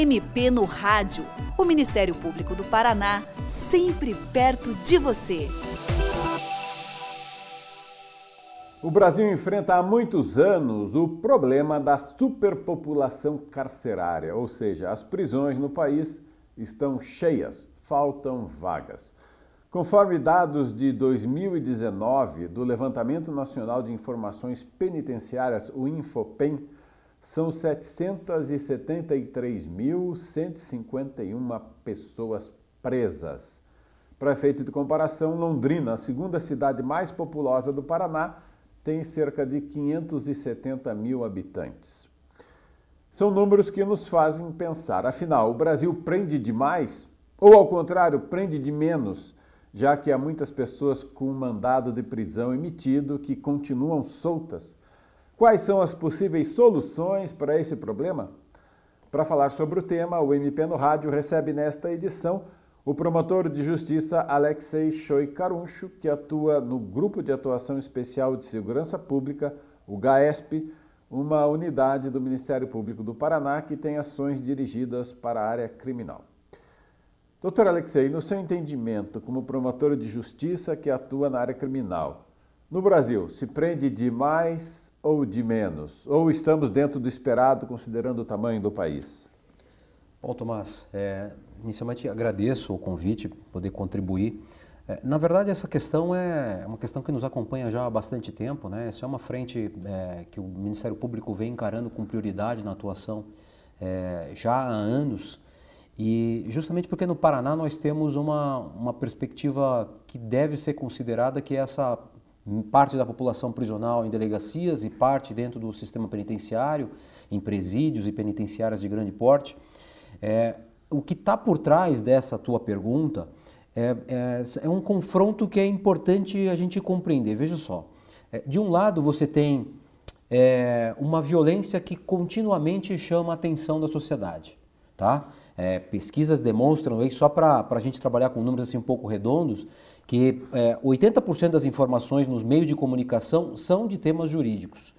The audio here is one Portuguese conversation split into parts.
MP no Rádio. O Ministério Público do Paraná, sempre perto de você. O Brasil enfrenta há muitos anos o problema da superpopulação carcerária, ou seja, as prisões no país estão cheias, faltam vagas. Conforme dados de 2019 do Levantamento Nacional de Informações Penitenciárias, o Infopem, são 773.151 pessoas presas. Para efeito de comparação, Londrina, a segunda cidade mais populosa do Paraná, tem cerca de 570 mil habitantes. São números que nos fazem pensar, afinal, o Brasil prende demais? Ou, ao contrário, prende de menos? já que há muitas pessoas com mandado de prisão emitido que continuam soltas. Quais são as possíveis soluções para esse problema? Para falar sobre o tema, o MP no Rádio recebe nesta edição o promotor de justiça Alexei Choi Caruncho, que atua no Grupo de Atuação Especial de Segurança Pública, o GAESP, uma unidade do Ministério Público do Paraná que tem ações dirigidas para a área criminal. Doutor Alexei, no seu entendimento como promotor de justiça que atua na área criminal, no Brasil, se prende de mais ou de menos? Ou estamos dentro do esperado, considerando o tamanho do país? Bom, Tomás, é, inicialmente agradeço o convite, poder contribuir. É, na verdade, essa questão é uma questão que nos acompanha já há bastante tempo. Né? Essa é uma frente é, que o Ministério Público vem encarando com prioridade na atuação é, já há anos. E justamente porque no Paraná nós temos uma, uma perspectiva que deve ser considerada que essa parte da população prisional em delegacias e parte dentro do sistema penitenciário, em presídios e penitenciárias de grande porte. É, o que está por trás dessa tua pergunta é, é, é, um confronto que é importante a gente compreender. Veja só, é, de um lado você tem é, uma violência que continuamente chama a atenção da sociedade, tá? É, pesquisas demonstram, aí, só para a gente trabalhar com números assim um pouco redondos, que é, 80% das informações nos meios de comunicação são de temas jurídicos.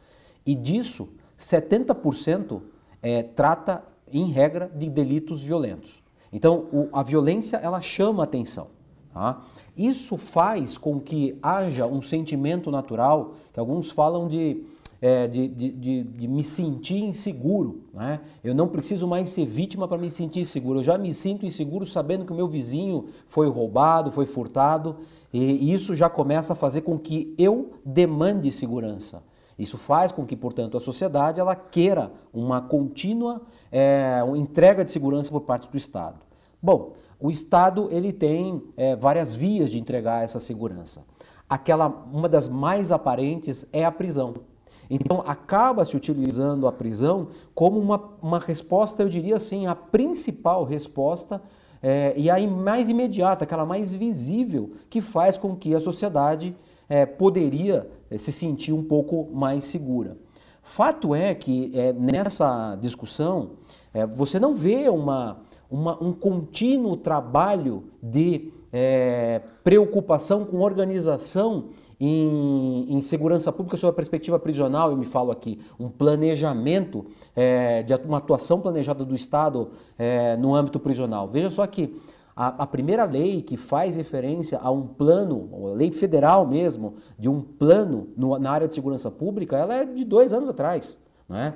E disso, 70% é, trata, em regra, de delitos violentos. Então, o, a violência, ela chama atenção. Tá? Isso faz com que haja um sentimento natural, que alguns falam de é, de, de, de, de, me sentir inseguro. Né? Eu não preciso mais ser vítima para me sentir seguro. Eu já me sinto inseguro sabendo que o meu vizinho foi roubado, foi furtado, e isso já começa a fazer com que eu demande segurança. Isso faz com que, portanto, a sociedade ela queira uma contínua é, uma entrega de segurança por parte do Estado. Bom, o Estado ele tem é, várias vias de entregar essa segurança. Aquela, uma das mais aparentes é a prisão. Então, acaba se utilizando a prisão como uma, uma resposta, eu diria assim, a principal resposta é, e a mais imediata, aquela mais visível, que faz com que a sociedade é, poderia é, se sentir um pouco mais segura. Fato é que nessa discussão você não vê uma, uma, um contínuo trabalho de é, preocupação com organização em, em, segurança pública sob a perspectiva prisional, eu me falo aqui, um planejamento, é, de uma atuação planejada do Estado é, no âmbito prisional. Veja só que a, a, primeira lei que faz referência a um plano, a lei federal mesmo, de um plano no, na área de segurança pública, ela é de dois anos atrás. Não é?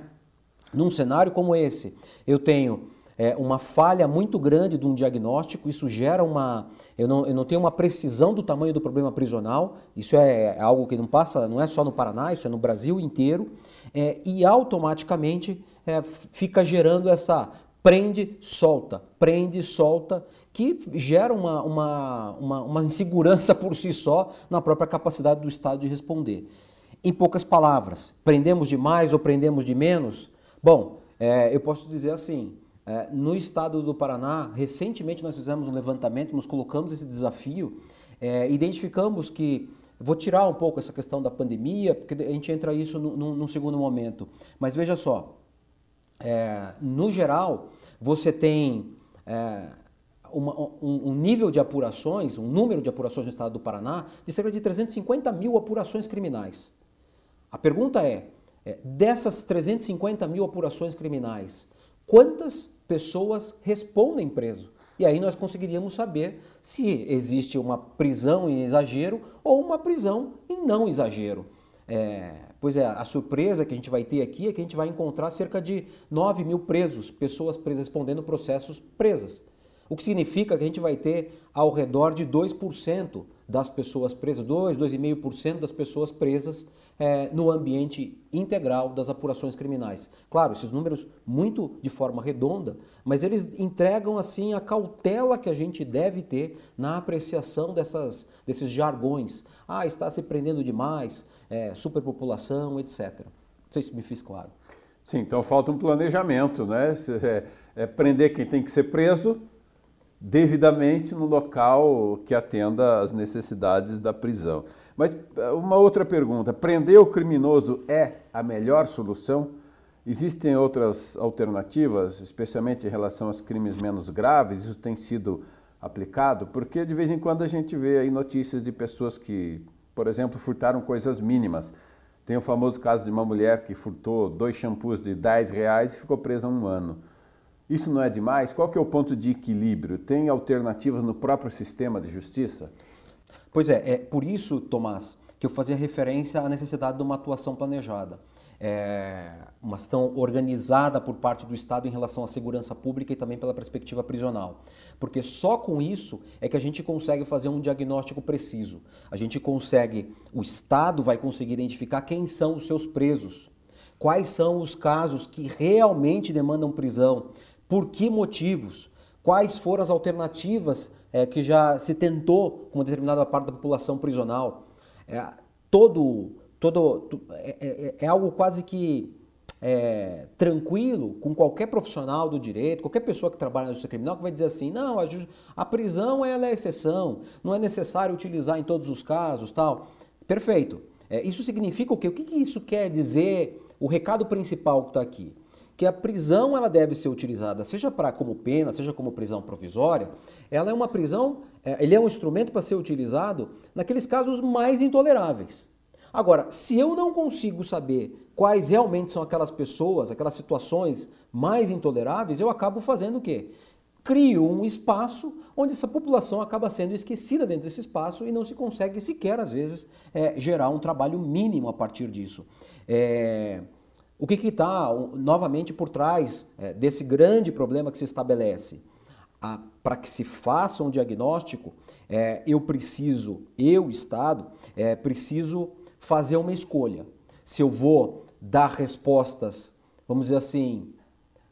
Num cenário como esse, eu tenho é, uma falha muito grande de um diagnóstico, isso gera uma. Eu não, eu não tenho uma precisão do tamanho do problema prisional, isso é, é algo que não passa, não é só no Paraná, isso é no Brasil inteiro, é, e automaticamente é, fica gerando essa prende, solta, prende, solta, que gera uma, uma, uma, uma insegurança por si só na própria capacidade do Estado de responder. Em poucas palavras, prendemos de mais ou prendemos de menos? Bom, é, eu posso dizer assim, é, no estado do Paraná, recentemente nós fizemos um levantamento, nos colocamos esse desafio, é, identificamos que, vou tirar um pouco essa questão da pandemia, porque a gente entra isso num, segundo momento, mas veja só, é, no geral, você tem é, uma, um, um, nível de apurações, um número de apurações no estado do Paraná, de cerca de 350 mil apurações criminais. A pergunta é, é dessas 350 mil apurações criminais, quantas pessoas respondem preso. E aí nós conseguiríamos saber se existe uma prisão em exagero ou uma prisão em não exagero. É, pois é, a surpresa que a gente vai ter aqui é que a gente vai encontrar cerca de 9 mil presos, pessoas presas respondendo processos presas. O que significa que a gente vai ter ao redor de 2% das pessoas presas, 2, 2,5% das pessoas presas é, no ambiente integral das apurações criminais. Claro, esses números muito de forma redonda, mas eles entregam assim a cautela que a gente deve ter na apreciação dessas, desses jargões. Ah, está se prendendo demais, é, superpopulação, etc. Não sei se me fiz claro. Sim, então falta um planejamento, né? É, é prender quem tem que ser preso devidamente no local que atenda às necessidades da prisão. Mas eh, uma outra pergunta: prender o criminoso é a melhor solução? Existem outras alternativas, especialmente em relação aos crimes menos graves? Isso tem sido aplicado? Porque de vez em quando a gente vê aí notícias de pessoas que, por exemplo, furtaram coisas mínimas. Tem o famoso caso de uma mulher que furtou dois shampoos de 10 reais e ficou presa um ano. Isso não é demais? Qual que é o ponto de equilíbrio? Tem alternativas no próprio sistema de justiça? Pois é, é por isso, Tomás, que eu fazia referência à necessidade de uma atuação planejada. É uma ação organizada por parte do Estado em relação à segurança pública e também pela perspectiva prisional. Porque só com isso é que a gente consegue fazer um diagnóstico preciso. A gente consegue, o Estado vai conseguir identificar quem são os seus presos, quais são os casos que realmente demandam prisão, por que motivos, quais foram as alternativas é, que já se tentou com uma determinada parte da população prisional. É, todo, todo é, é, é, é algo quase que é, tranquilo com qualquer profissional do direito, qualquer pessoa que trabalha na justiça criminal que vai dizer assim, não, a, a prisão ela é exceção, não é necessário utilizar em todos os casos, tal. Perfeito. Isso significa o quê? O que, que isso quer dizer? O recado principal que está aqui que a prisão ela deve ser utilizada, seja para como pena, seja como prisão provisória, ela é uma prisão, é, ele é um instrumento para ser utilizado naqueles casos mais intoleráveis. Agora, se eu não consigo saber quais realmente são aquelas pessoas, aquelas situações mais intoleráveis, eu acabo fazendo o quê? Crio um espaço onde essa população acaba sendo esquecida dentro desse espaço e não se consegue sequer, às vezes, é, gerar um trabalho mínimo a partir disso. É, o que está novamente por trás é, desse grande problema que se estabelece? Para que se faça um diagnóstico, é, eu preciso, eu, Estado, é, preciso fazer uma escolha. Se eu vou dar respostas, vamos dizer assim,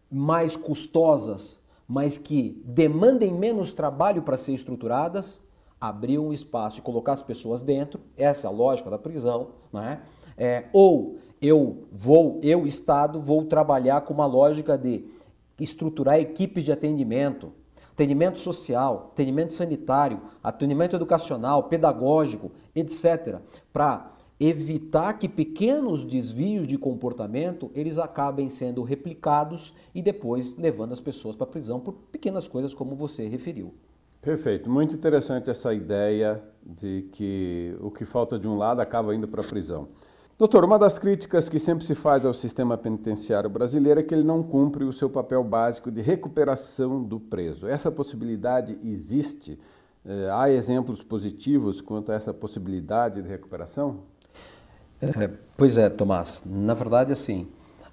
mais custosas, mas que demandem menos trabalho para ser estruturadas, abrir um espaço e colocar as pessoas dentro, essa é a lógica da prisão, né? É, ou eu vou, eu, Estado, vou trabalhar com uma lógica de estruturar equipes de atendimento, atendimento social, atendimento sanitário, atendimento educacional, pedagógico, etc., para evitar que pequenos desvios de comportamento eles acabem sendo replicados e depois levando as pessoas para a prisão por pequenas coisas como você referiu. Perfeito, muito interessante essa ideia de que o que falta de um lado acaba indo para a prisão. Doutor, uma das críticas que sempre se faz ao sistema penitenciário brasileiro é que ele não cumpre o seu papel básico de recuperação do preso. Essa possibilidade existe? É, há exemplos positivos quanto a essa possibilidade de recuperação? É, pois é, Tomás. Na verdade, assim,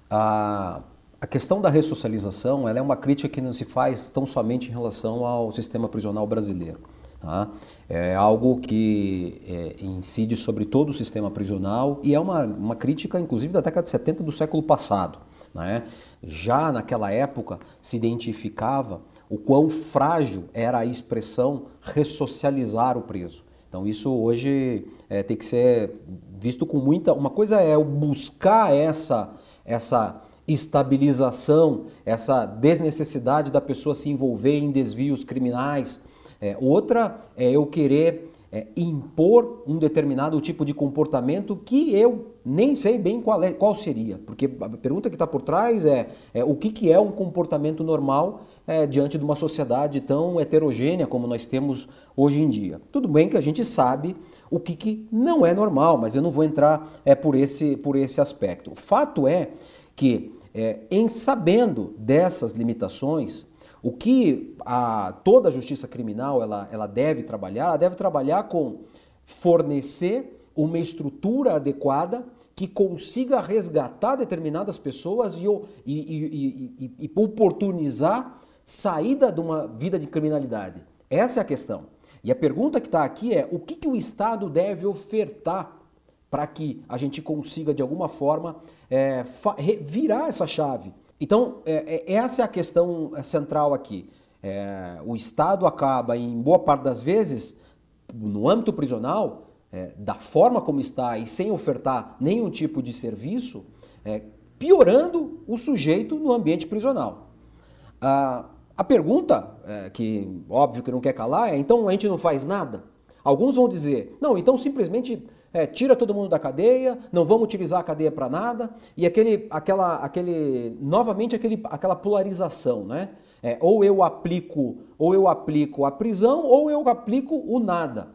a, a questão da ressocialização é uma crítica que não se faz tão somente em relação ao sistema prisional brasileiro. Tá? É algo que é, incide sobre todo o sistema prisional e é uma, uma crítica, inclusive, da década de 70 do século passado. Né? Já naquela época se identificava o quão frágil era a expressão ressocializar o preso. Então isso hoje é, tem que ser visto com muita. Uma coisa é o buscar essa essa estabilização, essa desnecessidade da pessoa se envolver em desvios criminais, é, outra é eu querer é, impor um determinado tipo de comportamento que eu nem sei bem qual, é, qual seria. Porque a pergunta que está por trás é, é, o que, que é um comportamento normal é, diante de uma sociedade tão heterogênea como nós temos hoje em dia. Tudo bem que a gente sabe o que, que não é normal, mas eu não vou entrar é, por, esse, por esse aspecto. O fato é que é, em sabendo dessas limitações, o que a, toda a justiça criminal ela, ela deve trabalhar, ela deve trabalhar com fornecer uma estrutura adequada que consiga resgatar determinadas pessoas e, e, e, e, oportunizar saída de uma vida de criminalidade. Essa é a questão. E a pergunta que está aqui é: o que, que o Estado deve ofertar para que a gente consiga, de alguma forma, é, virar essa chave? Então, é, é, essa é a questão é, central aqui. É, o Estado acaba, em boa parte das vezes, no âmbito prisional, é, da forma como está e sem ofertar nenhum tipo de serviço, é, piorando o sujeito no ambiente prisional. Ah, a pergunta, é, que óbvio que não quer calar, é: então a gente não faz nada? Alguns vão dizer: não, então simplesmente é, tira todo mundo da cadeia, não vamos utilizar a cadeia para nada, e aquele, aquela, aquele, novamente aquele, aquela polarização, né? É, ou eu aplico, ou eu aplico a prisão, ou eu aplico o nada.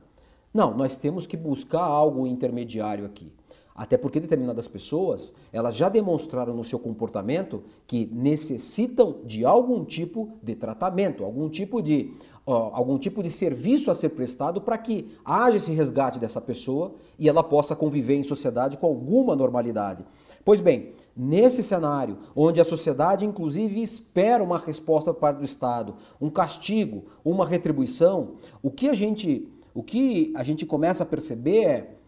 Não, nós temos que buscar algo intermediário aqui. Até porque determinadas pessoas, elas já demonstraram no seu comportamento que necessitam de algum tipo de tratamento, algum tipo de, algum tipo de serviço a ser prestado para que haja esse resgate dessa pessoa e ela possa conviver em sociedade com alguma normalidade. Pois bem, nesse cenário, onde a sociedade inclusive espera uma resposta por parte do Estado, um castigo, uma retribuição, o que a gente o que a gente começa a perceber é,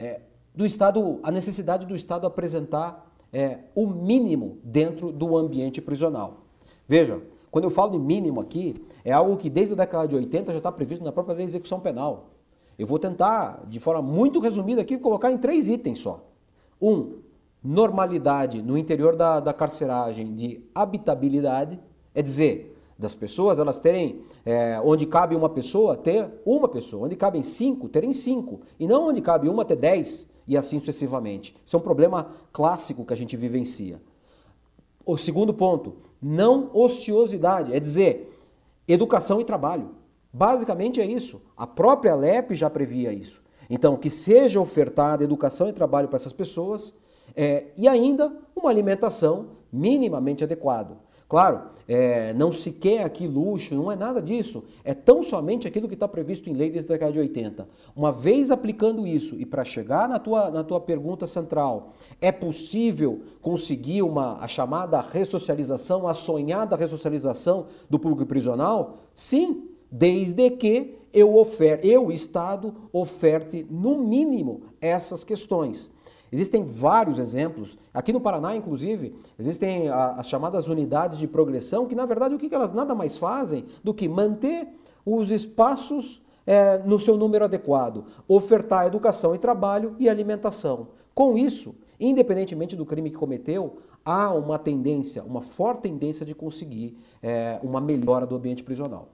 é do Estado, a necessidade do Estado apresentar é, o mínimo dentro do ambiente prisional. Veja, quando eu falo de mínimo aqui, é algo que desde a década de 80 já está previsto na própria lei de execução penal. Eu vou tentar, de forma muito resumida aqui, colocar em três itens só. Um, normalidade no interior da, da carceragem de habitabilidade, é dizer, das pessoas, elas terem, é, onde cabe uma pessoa, ter uma pessoa, onde cabem cinco, terem cinco, e não onde cabe uma, ter dez, e assim sucessivamente. Isso é um problema clássico que a gente vivencia. O segundo ponto, não ociosidade, é dizer, educação e trabalho. Basicamente é isso. A própria LEP já previa isso. Então, que seja ofertada educação e trabalho para essas pessoas é, e ainda uma alimentação minimamente adequada. Claro, é, não se quer aqui luxo, não é nada disso. É tão somente aquilo que está previsto em lei desde a década de 80. Uma vez aplicando isso, e para chegar na tua, na tua pergunta central, é possível conseguir uma, a chamada ressocialização, a sonhada ressocialização do público prisional? Sim, desde que eu, ofer, eu Estado, oferte no mínimo essas questões. Existem vários exemplos. Aqui no Paraná, inclusive, existem as chamadas unidades de progressão, que na verdade o que elas nada mais fazem do que manter os espaços é, no seu número adequado, ofertar educação e trabalho e alimentação. Com isso, independentemente do crime que cometeu, há uma tendência, uma forte tendência de conseguir é, uma melhora do ambiente prisional.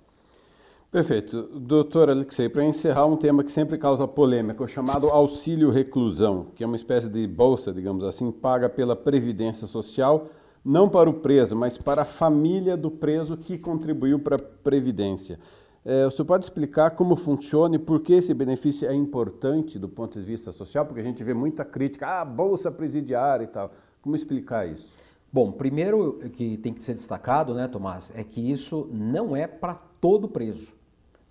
Perfeito. Doutor Alexei, para encerrar um tema que sempre causa polêmica, o chamado auxílio reclusão, que é uma espécie de bolsa, digamos assim, paga pela Previdência Social, não para o preso, mas para a família do preso que contribuiu para a Previdência. É, o senhor pode explicar como funciona e por que esse benefício é importante do ponto de vista social? Porque a gente vê muita crítica, ah, bolsa presidiária e tal. Como explicar isso? Bom, primeiro que tem que ser destacado, né, Tomás, é que isso não é para todo preso.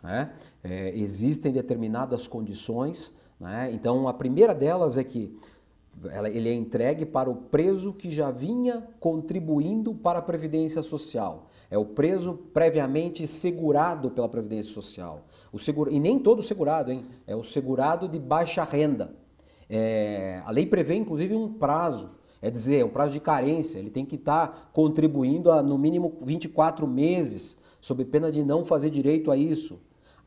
Né? É, existem determinadas condições, né? então a primeira delas é que ela, ele é entregue para o preso que já vinha contribuindo para a Previdência Social. É o preso previamente segurado pela Previdência Social. O segura, e nem todo segurado, hein? é o segurado de baixa renda. É, a lei prevê inclusive um prazo, é dizer, um prazo de carência, ele tem que estar contribuindo a no mínimo 24 meses, sob pena de não fazer direito a isso.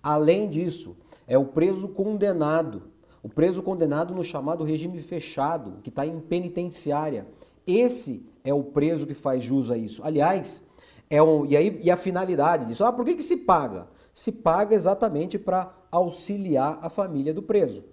Além disso, é o preso condenado, o preso condenado no chamado regime fechado, que está em penitenciária. Esse é o preso que faz jus a isso. Aliás, é um, e, aí, e a finalidade disso? Ah, por que, que se paga? Se paga exatamente para auxiliar a família do preso.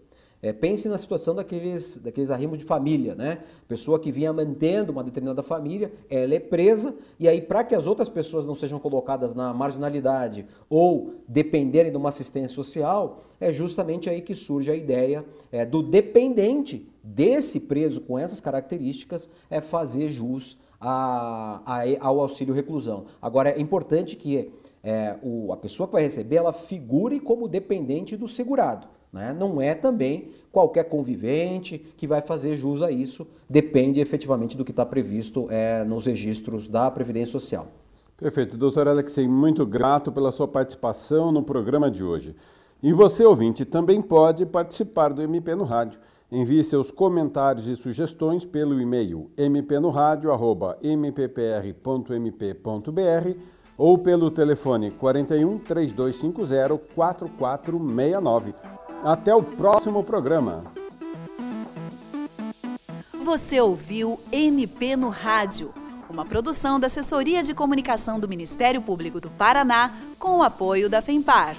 É, pense na situação daqueles, daqueles arrimos de família, né? Pessoa que vinha mantendo uma determinada família, ela é presa, e aí, para que as outras pessoas não sejam colocadas na marginalidade ou dependerem de uma assistência social, é justamente aí que surge a ideia é, do dependente desse preso com essas características é fazer jus a, a, ao auxílio reclusão. Agora, é importante que é, o, a pessoa que vai receber, ela figure como dependente do segurado. Né? Não é também qualquer convivente que vai fazer jus a isso, depende efetivamente do que está previsto é, nos registros da Previdência Social. Perfeito. Doutor Alexei, muito grato pela sua participação no programa de hoje. E você, ouvinte, também pode participar do MP no Rádio. Envie seus comentários e sugestões pelo e-mail mpnoradio.mppr.mp.br ou pelo telefone 41 3250 4469. Até o próximo programa. Você ouviu MP no Rádio, uma produção da Assessoria de Comunicação do Ministério Público do Paraná com o apoio da FEMPAR.